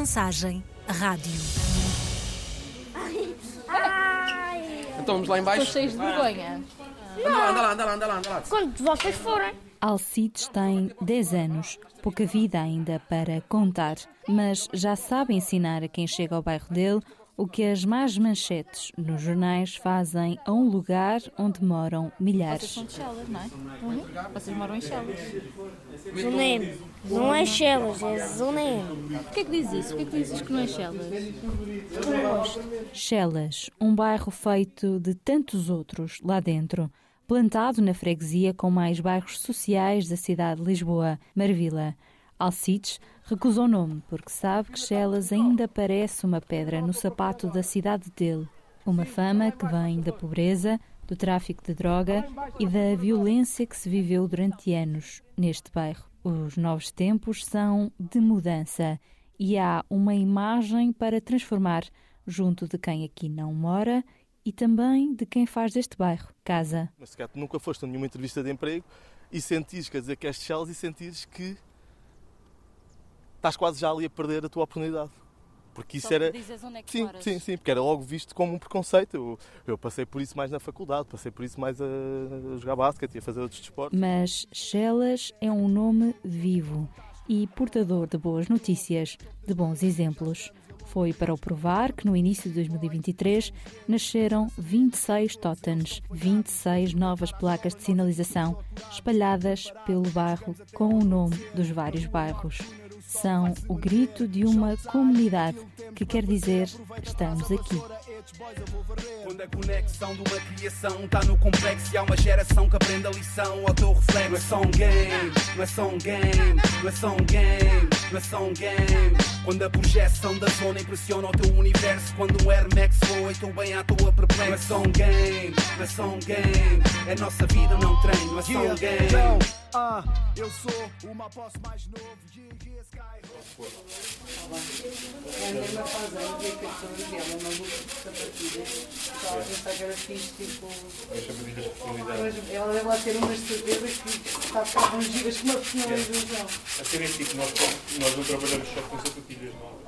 mensagem rádio. Então vamos lá em baixo. Estou cheios de vergonha. Anda lá, anda lá, anda lá, anda lá, anda lá. Quando vocês forem. Alcides tem 10 anos, pouca vida ainda para contar, mas já sabe ensinar a quem chega ao bairro dele o que as más manchetes nos jornais fazem a um lugar onde moram Vocês milhares. são de Chelas, não é? Uhum. Vocês moram em Chelas. Zona M. Não é Chelas, é Zona M. Porquê que diz isso? Porquê que dizes que não é Chelas? Chelas, um bairro feito de tantos outros lá dentro, plantado na freguesia com mais bairros sociais da cidade de Lisboa, Marvila. Alcides recusou o nome porque sabe que Chelas ainda parece uma pedra no sapato da cidade dele. Uma fama que vem da pobreza, do tráfico de droga e da violência que se viveu durante anos neste bairro. Os novos tempos são de mudança e há uma imagem para transformar junto de quem aqui não mora e também de quem faz deste bairro casa. Mas se calhar tu nunca foste a nenhuma entrevista de emprego e sentires, quer dizer, que és de Chelas e sentires que estás quase já ali a perder a tua oportunidade. Porque isso era. dizes onde é que Sim, moras. sim, sim, porque era logo visto como um preconceito. Eu, eu passei por isso mais na faculdade, passei por isso mais a, a jogar basquete e a fazer outros desportos. Mas Chelas é um nome vivo e portador de boas notícias, de bons exemplos. Foi para o provar que no início de 2023 nasceram 26 totens, 26 novas placas de sinalização espalhadas pelo bairro com o nome dos vários bairros. São o grito de uma comunidade que quer dizer estamos aqui. Quando a conexão de uma criação está no complexo e há uma geração que aprende a lição ao teu reflexo. Não é só um game, não é só um game, não é só um game, não é só um game. Quando a projeção da zona impressiona o teu universo, quando um Air Max voa e tu bem à toa perplexo. Não é só um game, não é só um game, é nossa vida, não treino, não é só um game. Ah, eu sou uma posse mais novo. Yeah, Sky. É a mesma fase, a ver que as pessoas dela, uma luta de sapatilhas. Só a pensar que era fixe, tipo. Pois, Ela deve lá ter umas certezas que está a ficar tão giras com uma personalização. A ser em tipo, nós, nós não trabalhamos só com sapatilhas, não.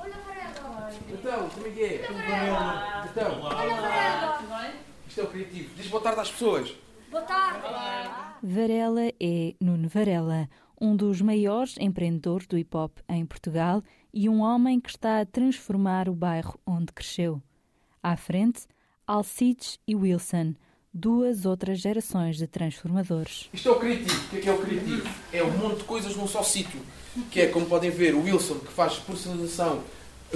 Então, como é que é? Então, isto é o criativo. Diz boa tarde às pessoas. Boa tarde. Varela é Nuno Varela, um dos maiores empreendedores do hip hop em Portugal e um homem que está a transformar o bairro onde cresceu. À frente, Alcides e Wilson, duas outras gerações de transformadores. Isto é o criativo. O que é que é o criativo? É um monte de coisas num só sítio. Que é, como podem ver, o Wilson, que faz personalização,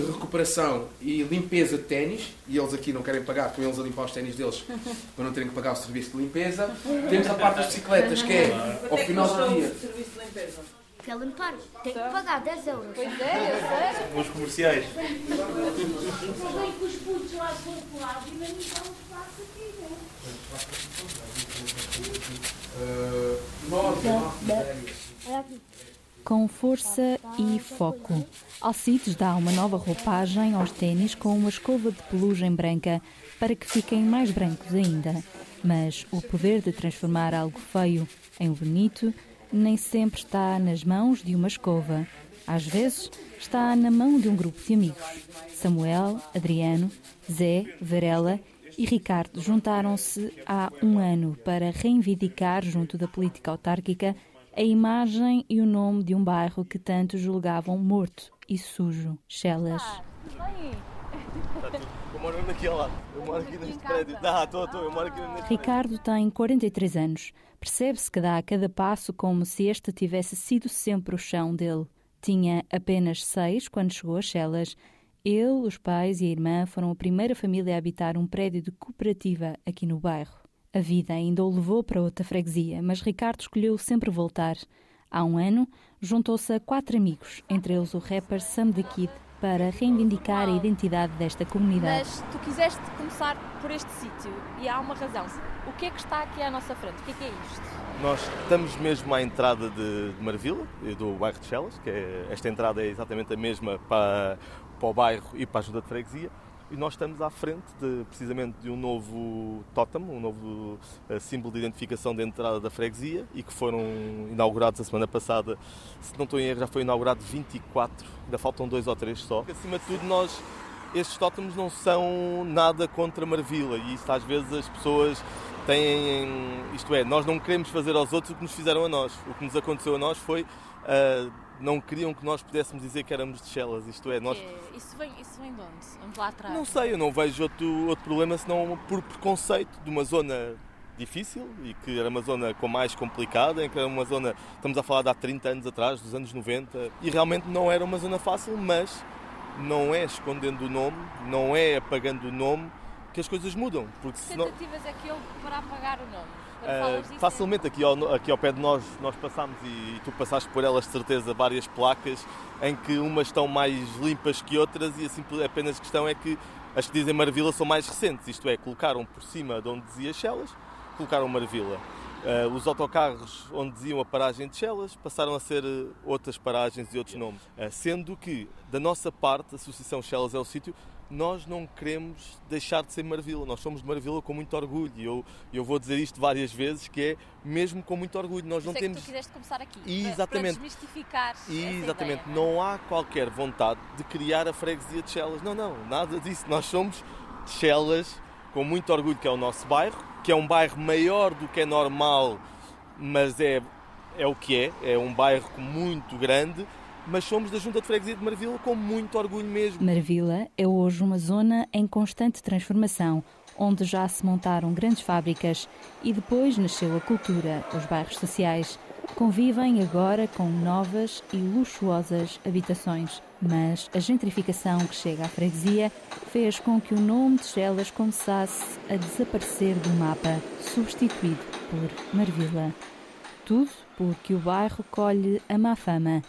recuperação e limpeza de ténis. E eles aqui não querem pagar, estão eles a limpar os ténis deles para não terem que pagar o serviço de limpeza. Temos a parte das bicicletas, que é, ao final do dia... Serviço de limpeza. Quer limpar? Tem que pagar 10 euros. Pois é, eu sei. Os comerciais. Também que os putos lá são colados e mesmo estão espaço aqui, né? Uh, nove, nove, Com força e foco, Alcides dá uma nova roupagem aos ténis com uma escova de pelugem branca para que fiquem mais brancos ainda. Mas o poder de transformar algo feio em bonito nem sempre está nas mãos de uma escova. Às vezes está na mão de um grupo de amigos. Samuel, Adriano, Zé, Varela e Ricardo juntaram-se há um ano para reivindicar, junto da política autárquica, a imagem e o nome de um bairro que tantos julgavam morto e sujo, Chelas. Eu moro aqui ao lado, eu moro aqui neste prédio. Ah, estou, estou, eu moro aqui neste Ricardo tem 43 anos. Percebe-se que dá a cada passo como se este tivesse sido sempre o chão dele. Tinha apenas seis quando chegou a Chelas. Ele, os pais e a irmã foram a primeira família a habitar um prédio de cooperativa aqui no bairro. A vida ainda o levou para outra freguesia, mas Ricardo escolheu sempre voltar. Há um ano, juntou-se a quatro amigos, entre eles o rapper Sam the Kid, para reivindicar a identidade desta comunidade. Mas tu quiseste começar por este sítio e há uma razão. O que é que está aqui à nossa frente? O que é que é isto? Nós estamos mesmo à entrada de Marvila, do bairro de Chelas, que é, esta entrada é exatamente a mesma para, para o bairro e para a junta de freguesia. E nós estamos à frente de, precisamente de um novo totem, um novo uh, símbolo de identificação de entrada da freguesia e que foram inaugurados a semana passada. Se não estou em erro, já foi inaugurado 24, ainda faltam dois ou três só. Acima de tudo, nós estes tótems não são nada contra Marvila e isso às vezes as pessoas têm, isto é, nós não queremos fazer aos outros o que nos fizeram a nós. O que nos aconteceu a nós foi uh, não queriam que nós pudéssemos dizer que éramos de Chelas, isto é, nós... Isso vem, isso vem de onde? Vamos lá atrás. Não sei, eu não vejo outro, outro problema senão por preconceito de uma zona difícil e que era uma zona com mais complicada, em que era uma zona, estamos a falar de há 30 anos atrás, dos anos 90, e realmente não era uma zona fácil, mas não é escondendo o nome, não é apagando o nome que as coisas mudam. Porque que tentativas é que houve para apagar o nome? Uh, facilmente aqui ao, aqui ao pé de nós, nós passamos e, e, tu passaste por elas de certeza várias placas em que umas estão mais limpas que outras e assim apenas a questão é que as que dizem Marvila são mais recentes, isto é, colocaram por cima de onde dizia Chelas, colocaram Marvila. Uh, os autocarros onde diziam a paragem de Chelas passaram a ser uh, outras paragens e outros nomes. Uh, sendo que, da nossa parte, a Associação Chelas é o sítio, nós não queremos deixar de ser Marvila. Nós somos de Marvila com muito orgulho e eu, eu vou dizer isto várias vezes, que é mesmo com muito orgulho. Nós não é temos... que tu quiseste começar aqui, Exatamente. para, desmistificar Exatamente. Ideia, não, é? não há qualquer vontade de criar a freguesia de Chelas. Não, não, nada disso. Nós somos de Chelas com muito orgulho, que é o nosso bairro, que é um bairro maior do que é normal, mas é, é o que é. É um bairro muito grande mas somos da Junta de Freguesia de Marvila com muito orgulho mesmo. Marvila é hoje uma zona em constante transformação, onde já se montaram grandes fábricas e depois nasceu a cultura, os bairros sociais. Convivem agora com novas e luxuosas habitações. Mas a gentrificação que chega à freguesia fez com que o nome de Chelas começasse a desaparecer do mapa, substituído por Marvila. Tudo porque o bairro colhe a má fama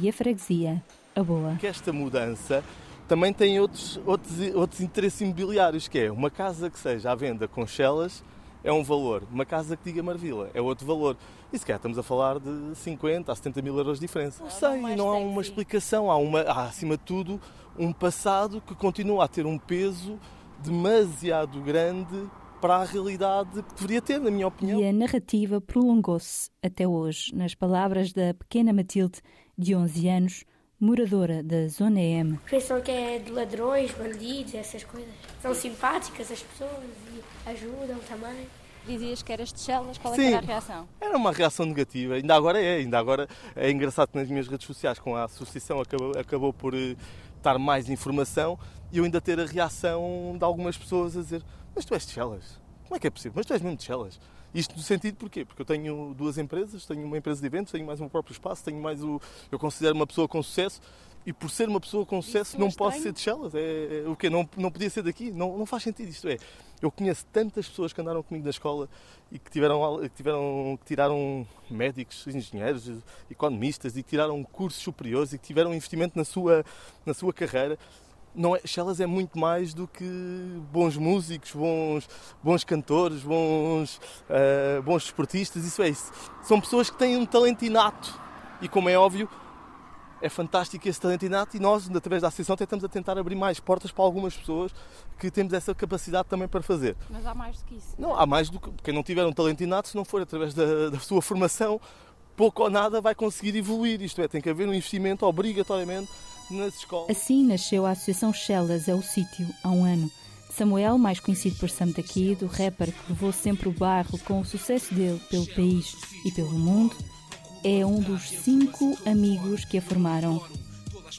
e a freguesia, a boa. Que esta mudança também tem outros, outros, outros interesses imobiliários, que é uma casa que seja à venda com chelas é um valor, uma casa que diga Marvila é outro valor. E se calhar estamos a falar de 50 a 70 mil euros de diferença. Não sei, não há uma explicação, há, uma, há acima de tudo um passado que continua a ter um peso demasiado grande para a realidade que deveria ter, na minha opinião. E a narrativa prolongou-se até hoje, nas palavras da pequena Matilde, de 11 anos, moradora da Zona M. Pensam que é de ladrões, bandidos, essas coisas. São simpáticas as pessoas e ajudam também. Dizias que eras de Chelas, qual é Sim, era a reação? Era uma reação negativa, ainda agora é, ainda agora é engraçado que nas minhas redes sociais com a associação acabou, acabou por estar mais informação e eu ainda ter a reação de algumas pessoas a dizer mas tu és de Chelas, como é que é possível? Mas tu és mesmo de Chelas. Isto no sentido porquê? Porque eu tenho duas empresas, tenho uma empresa de eventos, tenho mais um próprio espaço, tenho mais o. Eu considero uma pessoa com sucesso e por ser uma pessoa com sucesso não posso ser de Chelas. É, é, o quê? Não, não podia ser daqui? Não, não faz sentido isto. É, eu conheço tantas pessoas que andaram comigo na escola e que tiveram, que tiveram que tiraram médicos, engenheiros, economistas e que tiraram cursos superiores e que tiveram investimento na sua, na sua carreira não é, Chelas é muito mais do que bons músicos, bons, bons cantores, bons, uh, bons desportistas, isso é isso. São pessoas que têm um talento inato e, como é óbvio, é fantástico esse talento inato e nós, através da associação, tentamos a tentar abrir mais portas para algumas pessoas que temos essa capacidade também para fazer. Mas há mais do que isso. Não, há mais do que. Quem não tiver um talento inato, se não for através da, da sua formação, pouco ou nada vai conseguir evoluir. Isto é, tem que haver um investimento obrigatoriamente nas escolas. Assim nasceu a Associação Chelas é o Sítio, há um ano. Samuel, mais conhecido por Sam daqui, do rapper que levou sempre o bairro com o sucesso dele pelo país e pelo mundo, é um dos cinco amigos que a formaram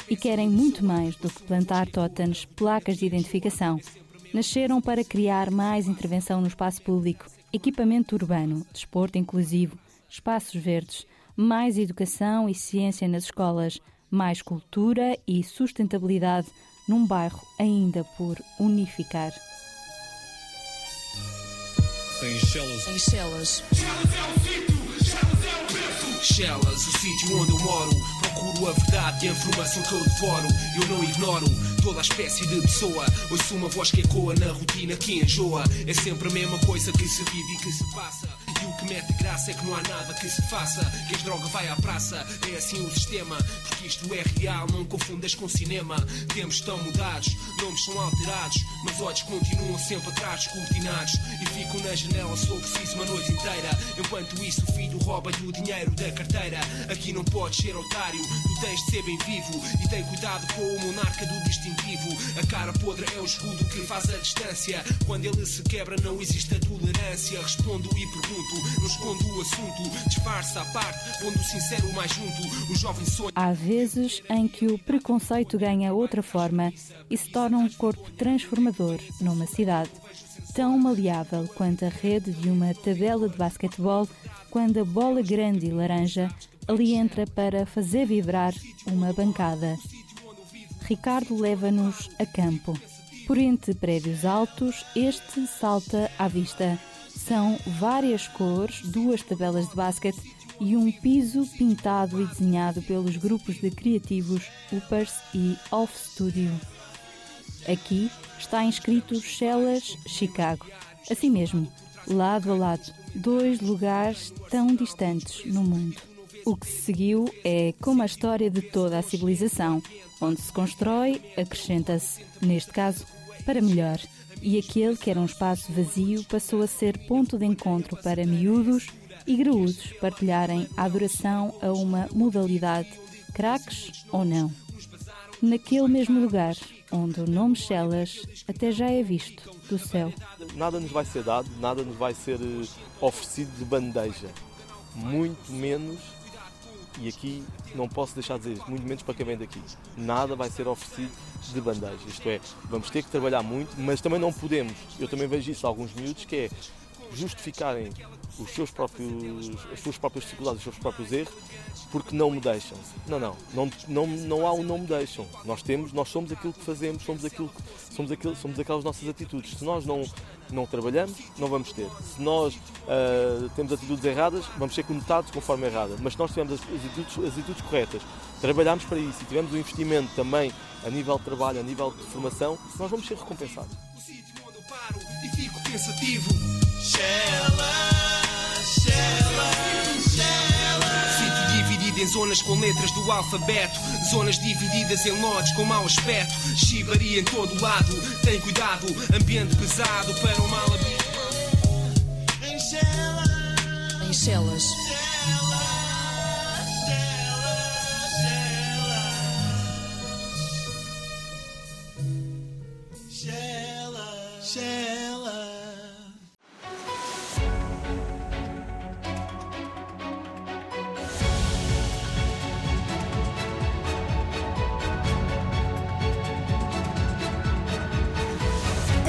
e querem muito mais do que plantar tótems, placas de identificação. Nasceram para criar mais intervenção no espaço público, equipamento urbano, desporto inclusivo, espaços verdes, mais educação e ciência nas escolas, mais cultura e sustentabilidade num bairro ainda por unificar. Em Chelas. Chelas, o sítio onde eu moro. Procuro a verdade e a informação que eu devoro. Eu não ignoro toda a espécie de pessoa. Ouço uma voz que ecoa na rotina que enjoa. É sempre a mesma coisa que se vive e que se passa. E o que mete graça é que não há nada que se faça. Que as droga vai à praça, é assim o sistema. Porque isto é real, não confundas com cinema. Tempos estão mudados, nomes são alterados. Mas olhos continuam sempre atrás, descortinados. E fico na janela for preciso uma noite inteira. Enquanto isso, o filho rouba-lhe o dinheiro da carteira. Aqui não podes ser otário, tu tens de ser bem vivo. E tem cuidado com o monarca do distintivo. A cara podre é o escudo que faz a distância. Quando ele se quebra, não existe a tolerância. Respondo e pergunto, não escondo o assunto. Disfarça a parte, o sincero mais junto. O jovem. Há vezes em que o preconceito ganha outra forma e se torna um corpo transformador numa cidade. Tão maleável quanto a rede de uma tabela de basquetebol, quando a bola grande e laranja ali entra para fazer vibrar uma bancada. Ricardo leva-nos a campo. Por entre prédios altos, este salta à vista. São várias cores, duas tabelas de basquete e um piso pintado e desenhado pelos grupos de criativos Uppers e Off Studio. Aqui está inscrito Shellas Chicago. Assim mesmo, lado a lado, dois lugares tão distantes no mundo. O que se seguiu é como a história de toda a civilização, onde se constrói, acrescenta-se, neste caso, para melhor. E aquele que era um espaço vazio passou a ser ponto de encontro para miúdos e graúdos partilharem a adoração a uma modalidade, craques ou não. Naquele mesmo lugar, onde o nome Chelas até já é visto do céu. Nada nos vai ser dado, nada nos vai ser eh, oferecido de bandeja. Muito menos, e aqui não posso deixar de dizer muito menos para quem vem daqui. Nada vai ser oferecido de bandeja. Isto é, vamos ter que trabalhar muito, mas também não podemos. Eu também vejo isso alguns miúdos, que é justificarem os seus próprios, as suas próprias dificuldades, os seus próprios erros, porque não me deixam. Não, não, não, não, não há um não me deixam. Nós temos, nós somos aquilo que fazemos, somos aquilo que, somos aquilo, somos aquelas nossas atitudes. Se nós não não trabalhamos, não vamos ter. Se nós uh, temos atitudes erradas, vamos ser conotados conforme errada. Mas se nós tivermos as atitudes, as atitudes corretas, trabalharmos para isso e tivermos um investimento também a nível de trabalho, a nível de formação, nós vamos ser recompensados. E fico pensativo. Shella, Shella, Shella. Sítio dividido em zonas com letras do alfabeto. Zonas divididas em lotes com mau aspecto. Chibaria em todo lado. Tem cuidado, ambiente pesado para o mal Em Chelas. Em Chelas.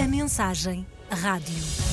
Mensagem Rádio.